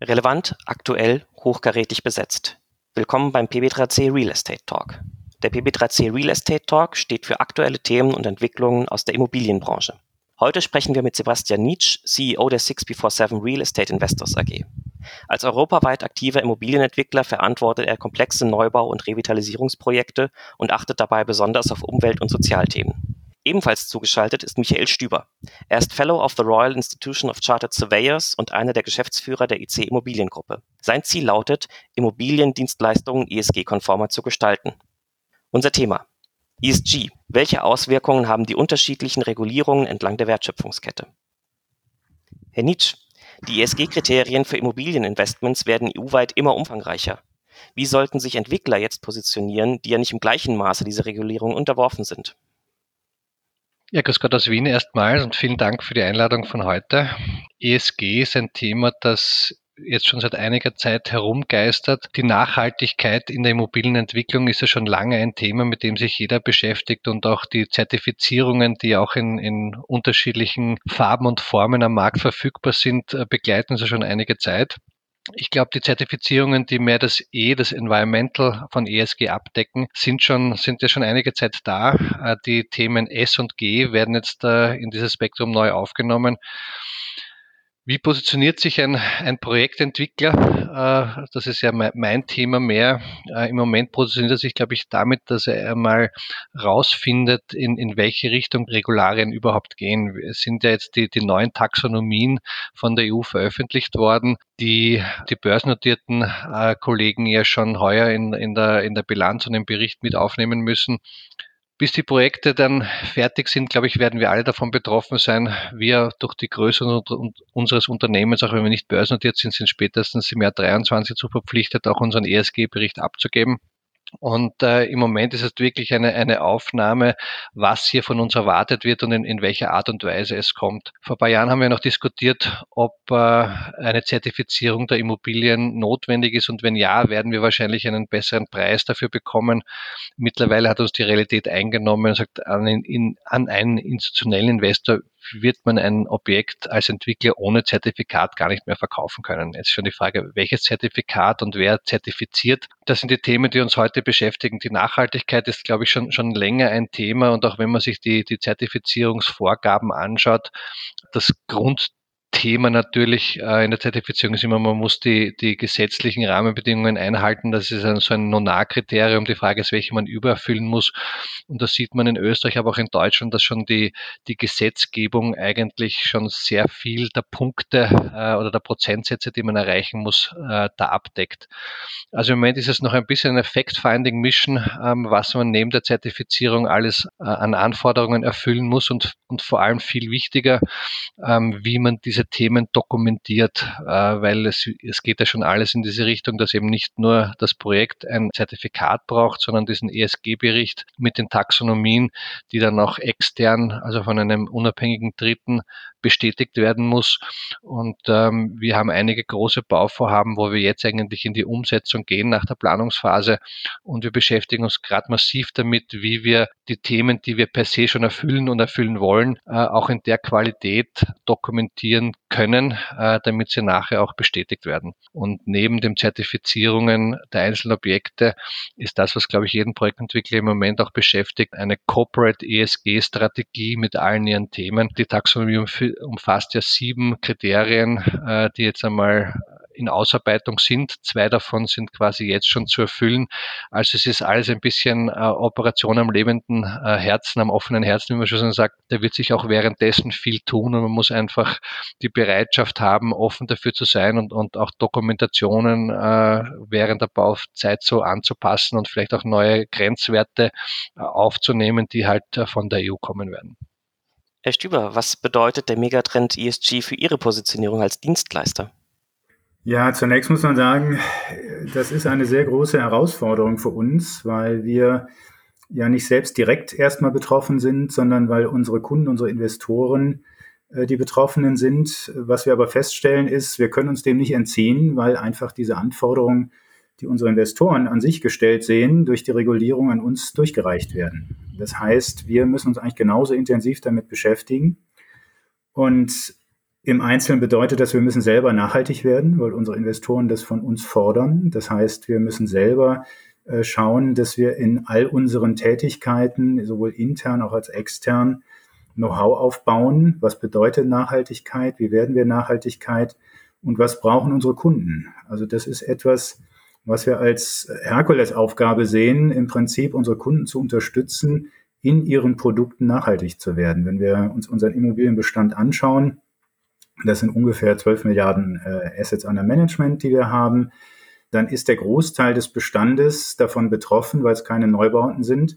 Relevant, aktuell, hochkarätig besetzt. Willkommen beim PB3C Real Estate Talk. Der PB3C Real Estate Talk steht für aktuelle Themen und Entwicklungen aus der Immobilienbranche. Heute sprechen wir mit Sebastian Nitsch, CEO der 6x47 Real Estate Investors AG. Als europaweit aktiver Immobilienentwickler verantwortet er komplexe Neubau- und Revitalisierungsprojekte und achtet dabei besonders auf Umwelt- und Sozialthemen. Ebenfalls zugeschaltet ist Michael Stüber. Er ist Fellow of the Royal Institution of Chartered Surveyors und einer der Geschäftsführer der IC Immobiliengruppe. Sein Ziel lautet, Immobiliendienstleistungen ESG-konformer zu gestalten. Unser Thema. ESG. Welche Auswirkungen haben die unterschiedlichen Regulierungen entlang der Wertschöpfungskette? Herr Nitsch, die ESG-Kriterien für Immobilieninvestments werden EU-weit immer umfangreicher. Wie sollten sich Entwickler jetzt positionieren, die ja nicht im gleichen Maße dieser Regulierung unterworfen sind? Ja, grüß Gott aus Wien erstmal und vielen Dank für die Einladung von heute. ESG ist ein Thema, das jetzt schon seit einiger Zeit herumgeistert. Die Nachhaltigkeit in der Immobilienentwicklung ist ja schon lange ein Thema, mit dem sich jeder beschäftigt und auch die Zertifizierungen, die auch in, in unterschiedlichen Farben und Formen am Markt verfügbar sind, äh, begleiten ja schon einige Zeit. Ich glaube, die Zertifizierungen, die mehr das E, das Environmental von ESG abdecken, sind schon, sind ja schon einige Zeit da. Äh, die Themen S und G werden jetzt äh, in dieses Spektrum neu aufgenommen. Wie positioniert sich ein, ein Projektentwickler? Äh, das ist ja mein, Thema mehr. Äh, Im Moment positioniert er sich, glaube ich, damit, dass er einmal rausfindet, in, in welche Richtung Regularien überhaupt gehen. Es sind ja jetzt die, die neuen Taxonomien von der EU veröffentlicht worden, die die börsennotierten äh, Kollegen ja schon heuer in, in, der, in der Bilanz und im Bericht mit aufnehmen müssen. Bis die Projekte dann fertig sind, glaube ich, werden wir alle davon betroffen sein. Wir durch die Größe unseres Unternehmens, auch wenn wir nicht börsennotiert sind, sind spätestens im Jahr 23 zu verpflichtet, auch unseren ESG-Bericht abzugeben. Und äh, im Moment ist es wirklich eine, eine Aufnahme, was hier von uns erwartet wird und in, in welcher Art und Weise es kommt. Vor ein paar Jahren haben wir noch diskutiert, ob äh, eine Zertifizierung der Immobilien notwendig ist und wenn ja, werden wir wahrscheinlich einen besseren Preis dafür bekommen. Mittlerweile hat uns die Realität eingenommen und sagt, an, in, an einen institutionellen Investor wird man ein Objekt als Entwickler ohne Zertifikat gar nicht mehr verkaufen können. Jetzt schon die Frage, welches Zertifikat und wer zertifiziert. Das sind die Themen, die uns heute beschäftigen. Die Nachhaltigkeit ist, glaube ich, schon, schon länger ein Thema. Und auch wenn man sich die, die Zertifizierungsvorgaben anschaut, das Grund Thema natürlich äh, in der Zertifizierung ist immer, man muss die, die gesetzlichen Rahmenbedingungen einhalten. Das ist ein, so ein Nonar-Kriterium. Die Frage ist, welche man übererfüllen muss. Und das sieht man in Österreich, aber auch in Deutschland, dass schon die, die Gesetzgebung eigentlich schon sehr viel der Punkte äh, oder der Prozentsätze, die man erreichen muss, äh, da abdeckt. Also im Moment ist es noch ein bisschen eine Fact-Finding-Mission, ähm, was man neben der Zertifizierung alles äh, an Anforderungen erfüllen muss und, und vor allem viel wichtiger, ähm, wie man diese Themen dokumentiert, äh, weil es, es geht ja schon alles in diese Richtung, dass eben nicht nur das Projekt ein Zertifikat braucht, sondern diesen ESG-Bericht mit den Taxonomien, die dann auch extern, also von einem unabhängigen Dritten bestätigt werden muss. Und ähm, wir haben einige große Bauvorhaben, wo wir jetzt eigentlich in die Umsetzung gehen nach der Planungsphase. Und wir beschäftigen uns gerade massiv damit, wie wir die Themen, die wir per se schon erfüllen und erfüllen wollen, äh, auch in der Qualität dokumentieren können, äh, damit sie nachher auch bestätigt werden. Und neben den Zertifizierungen der einzelnen Objekte ist das, was, glaube ich, jeden Projektentwickler im Moment auch beschäftigt, eine Corporate ESG-Strategie mit allen ihren Themen. Die Taxonomie umfasst ja sieben Kriterien, äh, die jetzt einmal in Ausarbeitung sind. Zwei davon sind quasi jetzt schon zu erfüllen. Also es ist alles ein bisschen äh, Operation am lebenden äh, Herzen, am offenen Herzen, wie man schon sagt. Da wird sich auch währenddessen viel tun und man muss einfach die Bereitschaft haben, offen dafür zu sein und, und auch Dokumentationen äh, während der Bauzeit so anzupassen und vielleicht auch neue Grenzwerte äh, aufzunehmen, die halt äh, von der EU kommen werden. Herr Stüber, was bedeutet der Megatrend ESG für Ihre Positionierung als Dienstleister? Ja, zunächst muss man sagen, das ist eine sehr große Herausforderung für uns, weil wir ja nicht selbst direkt erstmal betroffen sind, sondern weil unsere Kunden, unsere Investoren äh, die Betroffenen sind. Was wir aber feststellen ist, wir können uns dem nicht entziehen, weil einfach diese Anforderungen, die unsere Investoren an sich gestellt sehen, durch die Regulierung an uns durchgereicht werden. Das heißt, wir müssen uns eigentlich genauso intensiv damit beschäftigen. Und Im Einzelnen bedeutet das, wir müssen selber nachhaltig werden, weil unsere Investoren das von uns fordern. Das heißt, wir müssen selber äh, schauen, dass wir in all unseren Tätigkeiten, sowohl intern auch als extern, Know-how aufbauen. Was bedeutet Nachhaltigkeit? Wie werden wir Nachhaltigkeit? Und was brauchen unsere Kunden? Also das ist etwas, was wir als Herkulesaufgabe sehen, im Prinzip unsere Kunden zu unterstützen, in ihren Produkten nachhaltig zu werden. Wenn wir uns unseren Immobilienbestand anschauen, das sind ungefähr 12 Milliarden äh, Assets under Management, die wir haben, dann ist der Großteil des Bestandes davon betroffen, weil es keine Neubauten sind.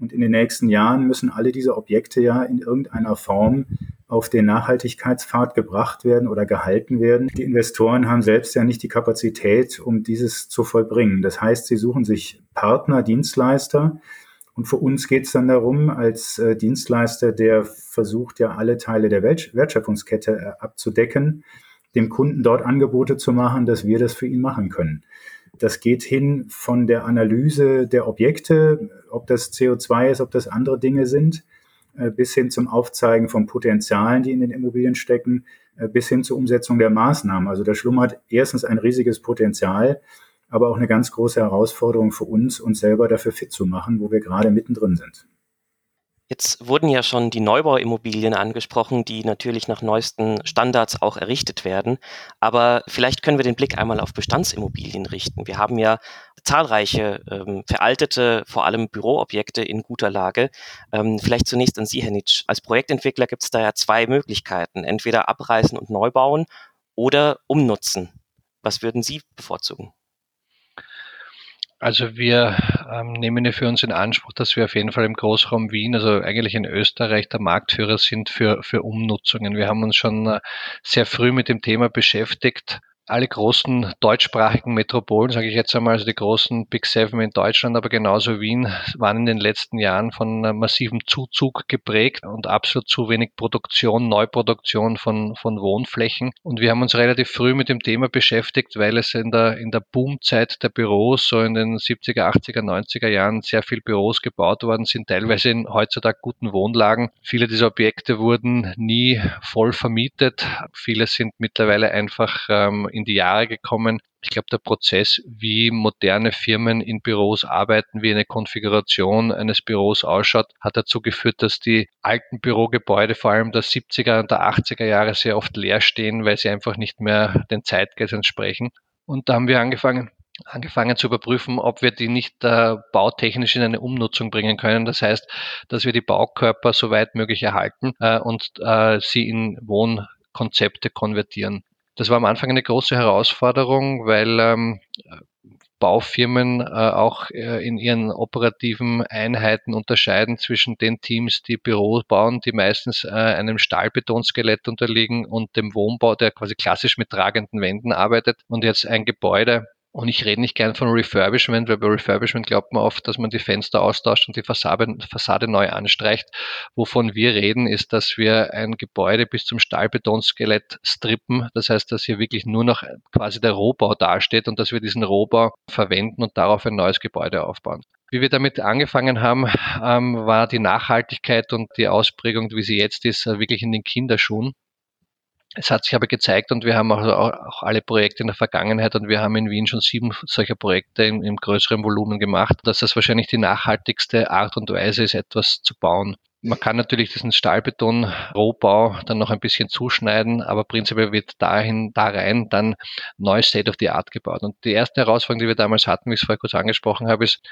Und in den nächsten Jahren müssen alle diese Objekte ja in irgendeiner Form auf den Nachhaltigkeitspfad gebracht werden oder gehalten werden. Die Investoren haben selbst ja nicht die Kapazität, um dieses zu vollbringen. Das heißt, sie suchen sich Partner, Dienstleister. Und für uns geht es dann darum, als äh, Dienstleister, der versucht ja alle Teile der Wertschöpfungskette äh, abzudecken, dem Kunden dort Angebote zu machen, dass wir das für ihn machen können. Das geht hin von der Analyse der Objekte, ob das CO2 ist, ob das andere Dinge sind, äh, bis hin zum Aufzeigen von Potenzialen, die in den Immobilien stecken, äh, bis hin zur Umsetzung der Maßnahmen. Also da schlummert erstens ein riesiges Potenzial, aber auch eine ganz große Herausforderung für uns, uns selber dafür fit zu machen, wo wir gerade mittendrin sind. Jetzt wurden ja schon die Neubauimmobilien angesprochen, die natürlich nach neuesten Standards auch errichtet werden. Aber vielleicht können wir den Blick einmal auf Bestandsimmobilien richten. Wir haben ja zahlreiche ähm, veraltete, vor allem Büroobjekte in guter Lage. Ähm, vielleicht zunächst an Sie, Herr Nitsch. Als Projektentwickler gibt es da ja zwei Möglichkeiten. Entweder abreißen und neu bauen oder umnutzen. Was würden Sie bevorzugen? Also wir ähm, nehmen ja für uns in Anspruch, dass wir auf jeden Fall im Großraum Wien, also eigentlich in Österreich, der Marktführer sind für, für Umnutzungen. Wir haben uns schon äh, sehr früh mit dem Thema beschäftigt alle großen deutschsprachigen Metropolen, sage ich jetzt einmal, also die großen Big Seven in Deutschland, aber genauso Wien, waren in den letzten Jahren von massivem Zuzug geprägt und absolut zu wenig Produktion, Neuproduktion von, von Wohnflächen. Und wir haben uns relativ früh mit dem Thema beschäftigt, weil es in der, in der Boomzeit der Büros, so in den 70er, 80er, 90er Jahren, sehr viel Büros gebaut worden sind, teilweise in heutzutage guten Wohnlagen. Viele dieser Objekte wurden nie voll vermietet. Viele sind mittlerweile einfach ähm, in die Jahre gekommen. Ich glaube, der Prozess, wie moderne Firmen in Büros arbeiten, wie eine Konfiguration eines Büros ausschaut, hat dazu geführt, dass die alten Bürogebäude, vor allem der 70er und der 80er Jahre, sehr oft leer stehen, weil sie einfach nicht mehr den Zeitgeist entsprechen. Und da haben wir angefangen, angefangen zu überprüfen, ob wir die nicht äh, bautechnisch in eine Umnutzung bringen können. Das heißt, dass wir die Baukörper so weit möglich erhalten äh, und äh, sie in Wohnkonzepte konvertieren. Das war am Anfang eine große Herausforderung, weil ähm, Baufirmen äh, auch äh, in ihren operativen Einheiten unterscheiden zwischen den Teams, die Büros bauen, die meistens äh, einem Stahlbetonskelett unterliegen und dem Wohnbau, der quasi klassisch mit tragenden Wänden arbeitet. Und jetzt ein Gebäude und ich rede nicht gern von Refurbishment, weil bei Refurbishment glaubt man oft, dass man die Fenster austauscht und die Fassade, Fassade neu anstreicht. Wovon wir reden, ist, dass wir ein Gebäude bis zum Stahlbetonskelett strippen. Das heißt, dass hier wirklich nur noch quasi der Rohbau dasteht und dass wir diesen Rohbau verwenden und darauf ein neues Gebäude aufbauen. Wie wir damit angefangen haben, ähm, war die Nachhaltigkeit und die Ausprägung, wie sie jetzt ist, wirklich in den Kinderschuhen. Es hat sich aber gezeigt und wir haben auch, auch, alle Projekte in der Vergangenheit und wir haben in Wien schon sieben solcher Projekte im, im größeren Volumen gemacht, dass das wahrscheinlich die nachhaltigste Art und Weise ist, etwas zu bauen. Man kann natürlich diesen Stahlbeton-Rohbau dann noch ein bisschen zuschneiden, aber prinzipiell wird dahin, da rein dann neu State of the Art gebaut. Und die erste Herausforderung, die wir damals hatten, wie ich es vorher kurz angesprochen habe, ist,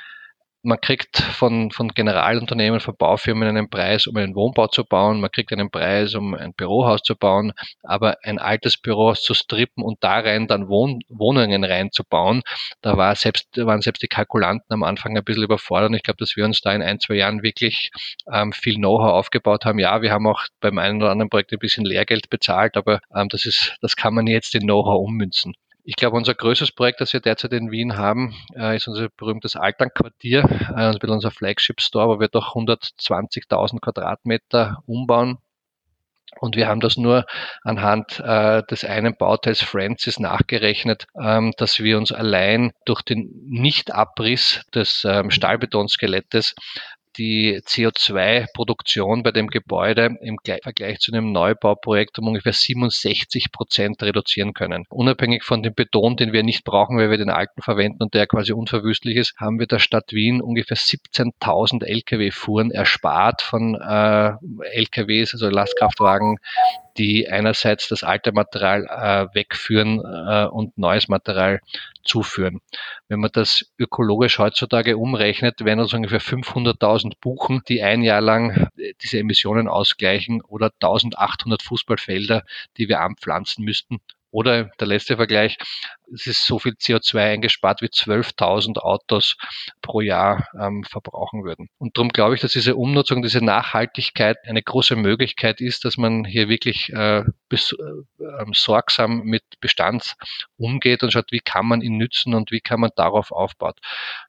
man kriegt von, von Generalunternehmen, von Baufirmen einen Preis, um einen Wohnbau zu bauen. Man kriegt einen Preis, um ein Bürohaus zu bauen. Aber ein altes Bürohaus zu strippen und da rein dann Wohn Wohnungen reinzubauen, da war selbst, waren selbst die Kalkulanten am Anfang ein bisschen überfordert. Ich glaube, dass wir uns da in ein, zwei Jahren wirklich ähm, viel Know-how aufgebaut haben. Ja, wir haben auch beim einen oder anderen Projekt ein bisschen Lehrgeld bezahlt, aber ähm, das ist, das kann man jetzt in Know-how ummünzen. Ich glaube, unser größtes Projekt, das wir derzeit in Wien haben, äh, ist unser berühmtes Alternquartier, äh, unser Flagship Store, wo wir doch 120.000 Quadratmeter umbauen. Und wir haben das nur anhand äh, des einen Bauteils Francis nachgerechnet, ähm, dass wir uns allein durch den Nichtabriss des ähm, Stahlbetonskelettes die CO2-Produktion bei dem Gebäude im Vergleich zu einem Neubauprojekt um ungefähr 67 Prozent reduzieren können. Unabhängig von dem Beton, den wir nicht brauchen, weil wir den alten verwenden und der quasi unverwüstlich ist, haben wir der Stadt Wien ungefähr 17.000 Lkw-Fuhren erspart von äh, LKWs, also Lastkraftwagen, die einerseits das alte Material äh, wegführen äh, und neues Material zuführen. Wenn man das ökologisch heutzutage umrechnet, wären das ungefähr 500.000 Buchen, die ein Jahr lang äh, diese Emissionen ausgleichen oder 1800 Fußballfelder, die wir anpflanzen müssten, oder der letzte Vergleich, es ist so viel CO2 eingespart, wie 12.000 Autos pro Jahr ähm, verbrauchen würden. Und darum glaube ich, dass diese Umnutzung, diese Nachhaltigkeit eine große Möglichkeit ist, dass man hier wirklich äh, bis, äh, ähm, sorgsam mit Bestand umgeht und schaut, wie kann man ihn nützen und wie kann man darauf aufbauen.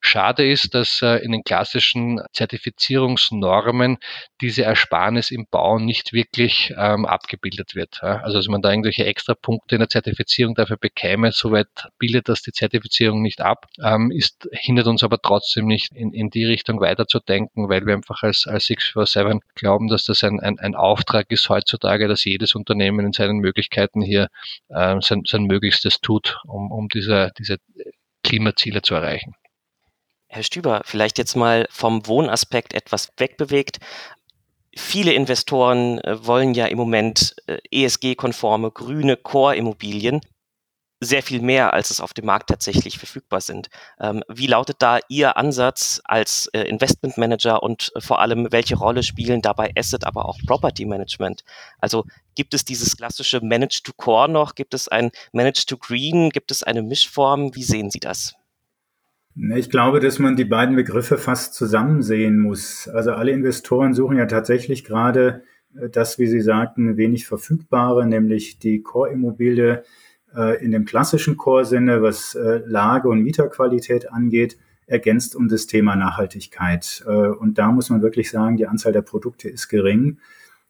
Schade ist, dass äh, in den klassischen Zertifizierungsnormen diese Ersparnis im Bau nicht wirklich ähm, abgebildet wird. Ja? Also dass man da irgendwelche extra Punkte in der Zertifizierung dafür bekäme, soweit bildet das die Zertifizierung nicht ab, ähm, ist, hindert uns aber trotzdem nicht in, in die Richtung weiterzudenken, weil wir einfach als, als 647 glauben, dass das ein, ein, ein Auftrag ist heutzutage, dass jedes Unternehmen in seinen Möglichkeiten hier äh, sein, sein Möglichstes tut, um, um diese, diese Klimaziele zu erreichen. Herr Stüber, vielleicht jetzt mal vom Wohnaspekt etwas wegbewegt. Viele Investoren äh, wollen ja im Moment äh, ESG-konforme grüne Core-Immobilien sehr viel mehr, als es auf dem Markt tatsächlich verfügbar sind. Ähm, wie lautet da Ihr Ansatz als äh, Investment Manager und äh, vor allem, welche Rolle spielen dabei Asset, aber auch Property Management? Also gibt es dieses klassische Manage to Core noch? Gibt es ein Manage to Green? Gibt es eine Mischform? Wie sehen Sie das? Ich glaube, dass man die beiden Begriffe fast zusammen sehen muss. Also alle Investoren suchen ja tatsächlich gerade äh, das, wie Sie sagten, wenig verfügbare, nämlich die Core-Immobilie, in dem klassischen Core-Sinne, was äh, Lage und Mieterqualität angeht, ergänzt um das Thema Nachhaltigkeit. Äh, und da muss man wirklich sagen, die Anzahl der Produkte ist gering,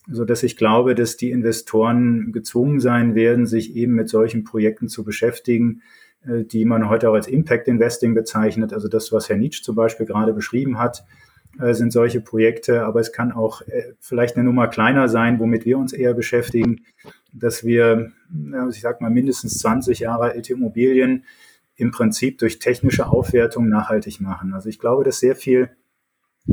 so dass ich glaube, dass die Investoren gezwungen sein werden, sich eben mit solchen Projekten zu beschäftigen, die man heute auch als Impact Investing bezeichnet. Also das, was Herr Nietzsche zum Beispiel gerade beschrieben hat, sind solche Projekte, aber es kann auch vielleicht eine Nummer kleiner sein, womit wir uns eher beschäftigen, dass wir, ich sag mal, mindestens 20 Jahre alte Immobilien im Prinzip durch technische Aufwertung nachhaltig machen. Also ich glaube, dass sehr viel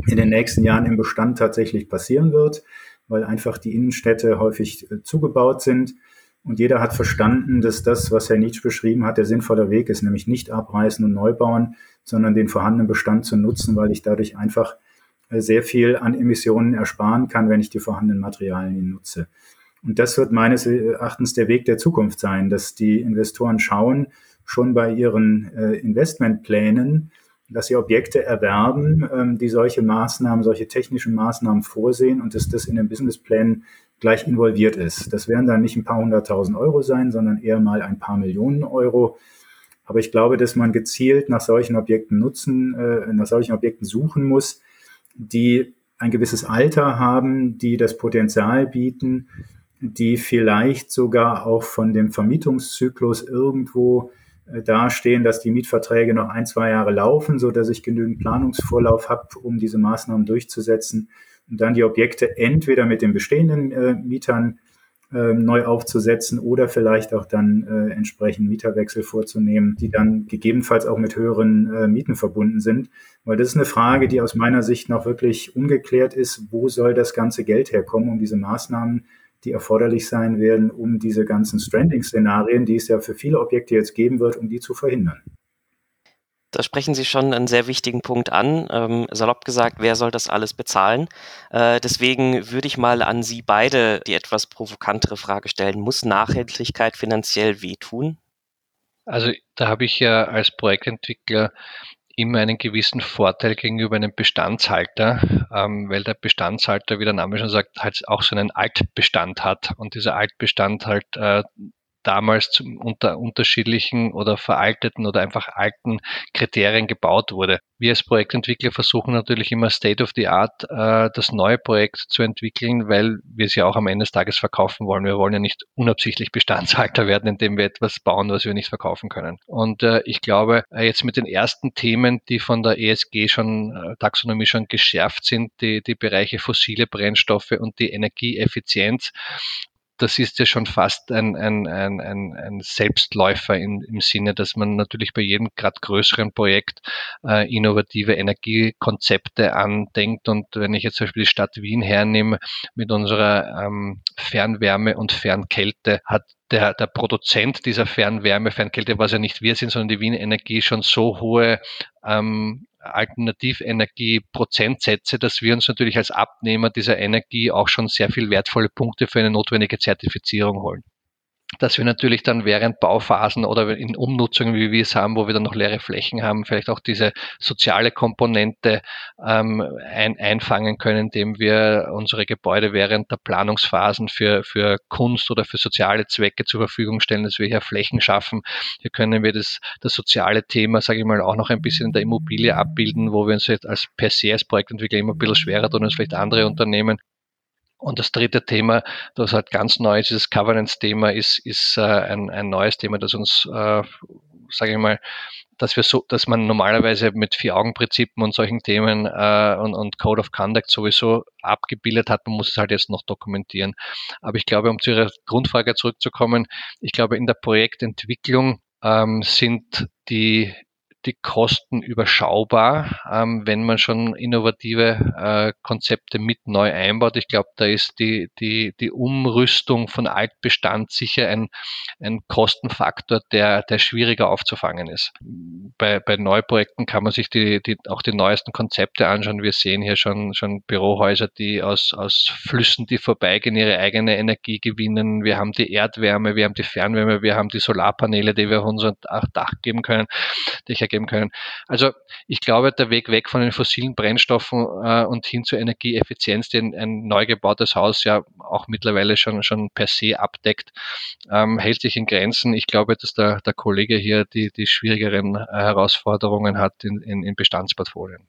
in den nächsten Jahren im Bestand tatsächlich passieren wird, weil einfach die Innenstädte häufig äh, zugebaut sind. Und jeder hat verstanden, dass das, was Herr Nietzsche beschrieben hat, der sinnvolle Weg ist, nämlich nicht abreißen und neu bauen, sondern den vorhandenen Bestand zu nutzen, weil ich dadurch einfach äh, sehr viel an Emissionen ersparen kann, wenn ich die vorhandenen Materialien nutze. Und das wird meines Erachtens der Weg der Zukunft sein, dass die Investoren schauen, schon bei ihren äh, Investmentplänen, dass sie Objekte erwerben, ähm, die solche Maßnahmen, solche technischen Maßnahmen vorsehen und dass das in den Businessplänen gleich involviert ist. Das werden dann nicht ein paar hunderttausend Euro sein, sondern eher mal ein paar Millionen Euro. Aber ich glaube, dass man gezielt nach solchen Objekten nutzen, äh, nach solchen Objekten suchen muss, die ein gewisses Alter haben, die das Potenzial bieten, die vielleicht sogar auch von dem Vermietungszyklus irgendwo äh, dastehen, dass die Mietverträge noch ein, zwei Jahre laufen, so dass ich genügend Planungsvorlauf habe, um diese Maßnahmen durchzusetzen und dann die Objekte entweder mit den bestehenden äh, Mietern äh, neu aufzusetzen oder vielleicht auch dann äh, entsprechend Mieterwechsel vorzunehmen, die dann gegebenenfalls auch mit höheren äh, Mieten verbunden sind. Weil das ist eine Frage, die aus meiner Sicht noch wirklich ungeklärt ist. Wo soll das ganze Geld herkommen, um diese Maßnahmen die erforderlich sein werden, um diese ganzen Stranding-Szenarien, die es ja für viele Objekte jetzt geben wird, um die zu verhindern. Da sprechen Sie schon einen sehr wichtigen Punkt an. Ähm, salopp gesagt, wer soll das alles bezahlen? Äh, deswegen würde ich mal an Sie beide die etwas provokantere Frage stellen. Muss Nachhaltigkeit finanziell wehtun? Also da habe ich ja als Projektentwickler immer einen gewissen Vorteil gegenüber einem Bestandshalter, ähm, weil der Bestandshalter, wie der Name schon sagt, halt auch so einen Altbestand hat. Und dieser Altbestand halt äh, damals zum, unter unterschiedlichen oder veralteten oder einfach alten Kriterien gebaut wurde. Wir als Projektentwickler versuchen natürlich immer State of the Art äh, das neue Projekt zu entwickeln, weil wir es ja auch am Ende des Tages verkaufen wollen. Wir wollen ja nicht unabsichtlich Bestandshalter werden, indem wir etwas bauen, was wir nicht verkaufen können. Und äh, ich glaube, äh, jetzt mit den ersten Themen, die von der ESG schon, äh, Taxonomie schon geschärft sind, die, die Bereiche fossile Brennstoffe und die Energieeffizienz, das ist ja schon fast ein, ein, ein, ein, Selbstläufer in, im Sinne, dass man natürlich bei jedem gerade größeren Projekt äh, innovative Energiekonzepte andenkt. Und wenn ich jetzt zum Beispiel die Stadt Wien hernehme mit unserer ähm, Fernwärme und Fernkälte, hat der, der Produzent dieser Fernwärme, Fernkälte, was ja nicht wir sind, sondern die Wien Energie schon so hohe ähm, Alternativenergie-Prozentsätze, dass wir uns natürlich als Abnehmer dieser Energie auch schon sehr viel wertvolle Punkte für eine notwendige Zertifizierung holen dass wir natürlich dann während Bauphasen oder in Umnutzungen, wie wir es haben, wo wir dann noch leere Flächen haben, vielleicht auch diese soziale Komponente ähm, ein, einfangen können, indem wir unsere Gebäude während der Planungsphasen für, für Kunst oder für soziale Zwecke zur Verfügung stellen, dass wir hier Flächen schaffen. Hier können wir das, das soziale Thema, sage ich mal, auch noch ein bisschen in der Immobilie abbilden, wo wir uns jetzt als per se als Projektentwickler immer ein bisschen schwerer tun als vielleicht andere Unternehmen. Und das dritte Thema, das halt ganz neu ist, dieses Governance-Thema, ist, ist äh, ein, ein neues Thema, das uns, äh, sage ich mal, dass wir so, dass man normalerweise mit Vier-Augen-Prinzipien und solchen Themen äh, und, und Code of Conduct sowieso abgebildet hat, man muss es halt jetzt noch dokumentieren. Aber ich glaube, um zu Ihrer Grundfrage zurückzukommen, ich glaube, in der Projektentwicklung ähm, sind die die Kosten überschaubar, ähm, wenn man schon innovative äh, Konzepte mit neu einbaut. Ich glaube, da ist die, die, die Umrüstung von Altbestand sicher ein, ein Kostenfaktor, der, der schwieriger aufzufangen ist. Bei, bei Neuprojekten kann man sich die, die, auch die neuesten Konzepte anschauen. Wir sehen hier schon, schon Bürohäuser, die aus, aus Flüssen, die vorbeigehen, ihre eigene Energie gewinnen. Wir haben die Erdwärme, wir haben die Fernwärme, wir haben die Solarpaneele, die wir auf unser Dach geben können. Ich weitergeben können. Also ich glaube, der Weg weg von den fossilen Brennstoffen äh, und hin zur Energieeffizienz, den ein neu gebautes Haus ja auch mittlerweile schon, schon per se abdeckt, ähm, hält sich in Grenzen. Ich glaube, dass der, der Kollege hier die, die schwierigeren äh, Herausforderungen hat in, in, in Bestandsportfolien.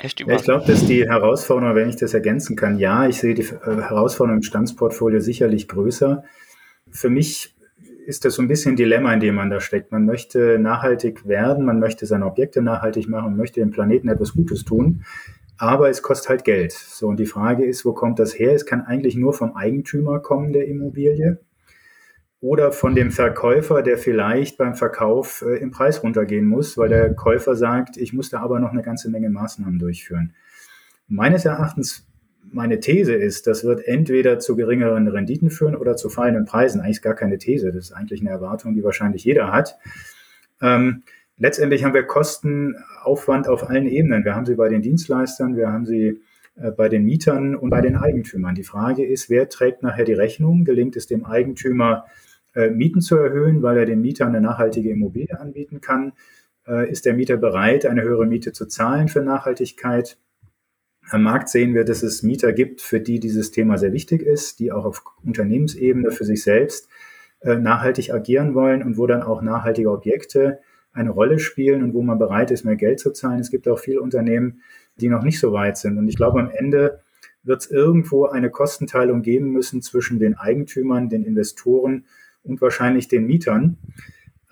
Ja, ich glaube, dass die Herausforderung, wenn ich das ergänzen kann, ja, ich sehe die äh, Herausforderung im Bestandsportfolio sicherlich größer. Für mich ist das so ein bisschen ein Dilemma, in dem man da steckt. Man möchte nachhaltig werden, man möchte seine Objekte nachhaltig machen, möchte dem Planeten etwas Gutes tun, aber es kostet halt Geld. So, und die Frage ist, wo kommt das her? Es kann eigentlich nur vom Eigentümer kommen der Immobilie oder von dem Verkäufer, der vielleicht beim Verkauf äh, im Preis runtergehen muss, weil der Käufer sagt, ich muss da aber noch eine ganze Menge Maßnahmen durchführen. Meines Erachtens meine These ist, das wird entweder zu geringeren Renditen führen oder zu fallenden Preisen. Eigentlich gar keine These. Das ist eigentlich eine Erwartung, die wahrscheinlich jeder hat. Ähm, letztendlich haben wir Kostenaufwand auf allen Ebenen. Wir haben sie bei den Dienstleistern, wir haben sie äh, bei den Mietern und bei den Eigentümern. Die Frage ist, wer trägt nachher die Rechnung? Gelingt es dem Eigentümer, äh, Mieten zu erhöhen, weil er den Mietern eine nachhaltige Immobilie anbieten kann? Äh, ist der Mieter bereit, eine höhere Miete zu zahlen für Nachhaltigkeit? Am Markt sehen wir, dass es Mieter gibt, für die dieses Thema sehr wichtig ist, die auch auf Unternehmensebene für sich selbst äh, nachhaltig agieren wollen und wo dann auch nachhaltige Objekte eine Rolle spielen und wo man bereit ist, mehr Geld zu zahlen. Es gibt auch viele Unternehmen, die noch nicht so weit sind. Und ich glaube, am Ende wird es irgendwo eine Kostenteilung geben müssen zwischen den Eigentümern, den Investoren und wahrscheinlich den Mietern.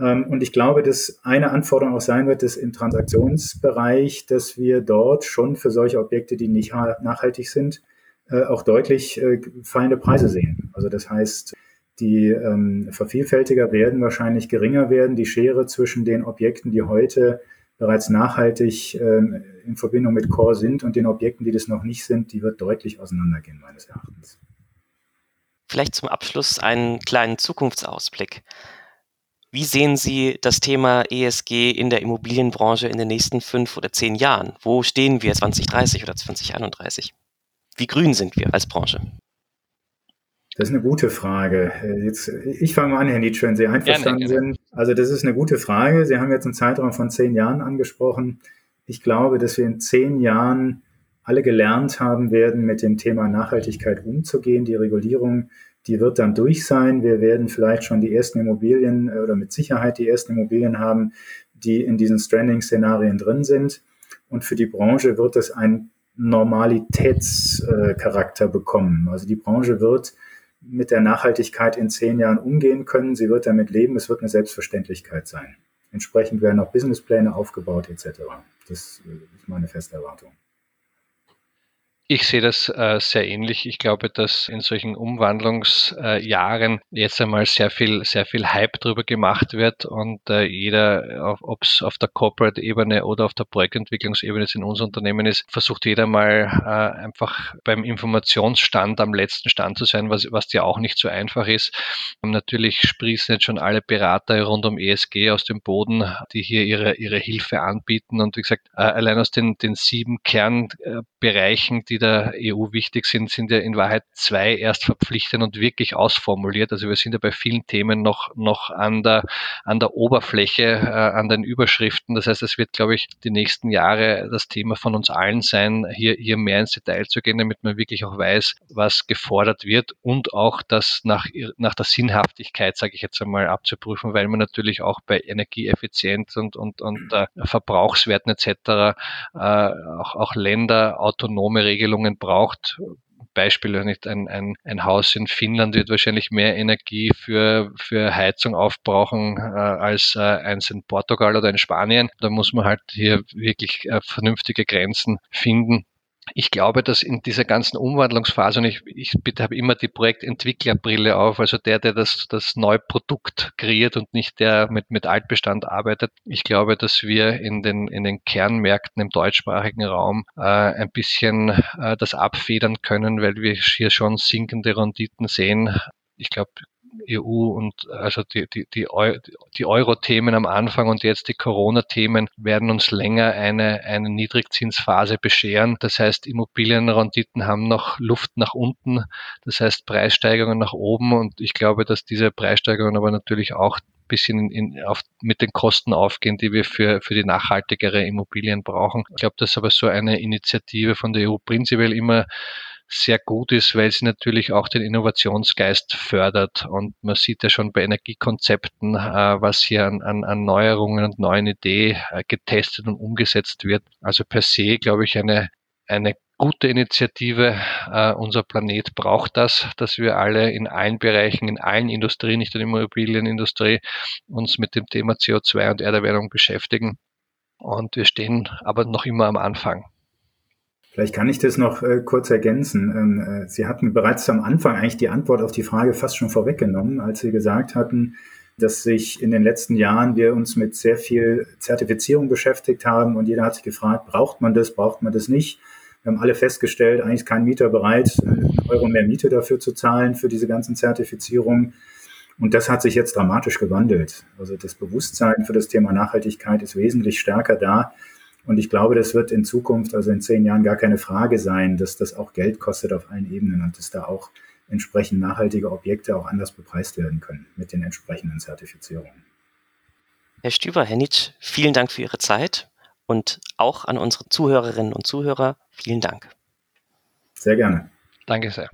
Ähm, und ich glaube, dass eine Anforderung auch sein wird, dass im Transaktionsbereich, dass wir dort schon für solche Objekte, die nicht nachhaltig sind, äh, auch deutlich äh, fallende Preise sehen. Also das heißt, die ähm, Vervielfältiger werden wahrscheinlich geringer werden. Die Schere zwischen den Objekten, die heute bereits nachhaltig ähm, in Verbindung mit Core sind und den Objekten, die das noch nicht sind, die wird deutlich auseinandergehen, meines Erachtens. Vielleicht zum Abschluss einen kleinen Zukunftsausblick. Wie sehen Sie das Thema ESG in der Immobilienbranche in den nächsten fünf oder zehn Jahren? Wo stehen wir 2030 oder 2031? Wie grün sind wir als Branche? Das ist eine gute Frage. Jetzt, ich fange mal an, Herr Nietzsche, wenn Sie einverstanden gerne, gerne. sind. Also das ist eine gute Frage. Sie haben jetzt einen Zeitraum von zehn Jahren angesprochen. Ich glaube, dass wir in zehn Jahren alle gelernt haben werden, mit dem Thema Nachhaltigkeit umzugehen. Die Regulierung die wird dann durch sein. Wir werden vielleicht schon die ersten Immobilien äh, oder mit Sicherheit die ersten Immobilien haben, die in diesen Stranding-Szenarien drin sind. Und für die Branche wird es einen Normalitätscharakter bekommen. Also die Branche wird mit der Nachhaltigkeit in zehn Jahren umgehen können. Sie wird damit leben. Es wird eine Selbstverständlichkeit sein. Entsprechend werden auch Businesspläne aufgebaut etc. Das ist meine feste Erwartung. Ich sehe das äh, sehr ähnlich. Ich glaube, dass in solchen Umwandlungsjahren äh, jetzt einmal sehr viel, sehr viel Hype drüber gemacht wird und äh, jeder, ob es auf der Corporate-Ebene oder auf der Projektentwicklungsebene in unserem Unternehmen ist, versucht jeder mal äh, einfach beim Informationsstand am letzten Stand zu sein, was, was ja auch nicht so einfach ist. Und natürlich sprießen jetzt schon alle Berater rund um ESG aus dem Boden, die hier ihre, ihre Hilfe anbieten. Und wie gesagt, äh, allein aus den, den sieben Kernbereichen, die der EU wichtig sind, sind ja in Wahrheit zwei erst verpflichtend und wirklich ausformuliert. Also wir sind ja bei vielen Themen noch, noch an der, an der Oberfläche, äh, an den Überschriften. Das heißt, es wird, glaube ich, die nächsten Jahre das Thema von uns allen sein, hier, hier mehr ins Detail zu gehen, damit man wirklich auch weiß, was gefordert wird und auch das nach, nach der Sinnhaftigkeit, sage ich jetzt einmal, abzuprüfen, weil man natürlich auch bei Energieeffizienz und, und, und äh, Verbrauchswerten etc. Äh, auch, auch Länder autonome Regelungen Regelungen braucht. Beispiel, nicht ein, ein, ein Haus in Finnland wird wahrscheinlich mehr Energie für, für Heizung aufbrauchen äh, als äh, eins in Portugal oder in Spanien. Da muss man halt hier wirklich äh, vernünftige Grenzen finden ich glaube, dass in dieser ganzen Umwandlungsphase, und ich, ich bitte habe immer die Projektentwicklerbrille auf, also der, der das, das neue Produkt kreiert und nicht der mit, mit Altbestand arbeitet. Ich glaube, dass wir in den, in den Kernmärkten im deutschsprachigen Raum äh, ein bisschen äh, das abfedern können, weil wir hier schon sinkende Renditen sehen. Ich glaube, EU und also die, die, die, die Euro-Themen am Anfang und jetzt die Corona-Themen werden uns länger eine, eine Niedrigzinsphase bescheren. Das heißt, Immobilienrenditen haben noch Luft nach unten. Das heißt, Preissteigerungen nach oben. Und ich glaube, dass diese Preissteigerungen aber natürlich auch bisschen in, in, auf, mit den Kosten aufgehen, die wir für, für die nachhaltigere Immobilien brauchen. Ich glaube, dass aber so eine Initiative von der EU prinzipiell immer sehr gut ist, weil sie natürlich auch den Innovationsgeist fördert. Und man sieht ja schon bei Energiekonzepten, äh, was hier an, an, an Neuerungen und neuen Ideen äh, getestet und umgesetzt wird. Also per se, glaube ich, eine, eine gute Initiative. Uh, unser Planet braucht das, dass wir alle in allen Bereichen, in allen Industrien, nicht nur in der Immobilienindustrie, uns mit dem Thema CO2 und Erderwärmung beschäftigen. Und wir stehen aber noch immer am Anfang. Vielleicht kann ich das noch äh, kurz ergänzen. Ähm, äh, Sie hatten bereits am Anfang eigentlich die Antwort auf die Frage fast schon vorweggenommen, als Sie gesagt hatten, dass sich in den letzten Jahren wir uns mit sehr viel Zertifizierung beschäftigt haben und jeder hat sich gefragt, braucht man das, braucht man das nicht? Wir haben alle festgestellt, eigentlich ist kein Mieter bereit, äh, Euro mehr Miete dafür zu zahlen, für diese ganzen Zertifizierungen. Und das hat sich jetzt dramatisch gewandelt. Also das Bewusstsein für das Thema Nachhaltigkeit ist wesentlich stärker da. Und ich glaube, das wird in Zukunft, also in zehn Jahren, gar keine Frage sein, dass das auch Geld kostet auf allen Ebenen und dass da auch entsprechend nachhaltige Objekte auch anders bepreist werden können mit den entsprechenden Zertifizierungen. Herr Stüber, Herr Nitsch, vielen Dank für Ihre Zeit und auch an unsere Zuhörerinnen und Zuhörer vielen Dank. Sehr gerne. Danke sehr.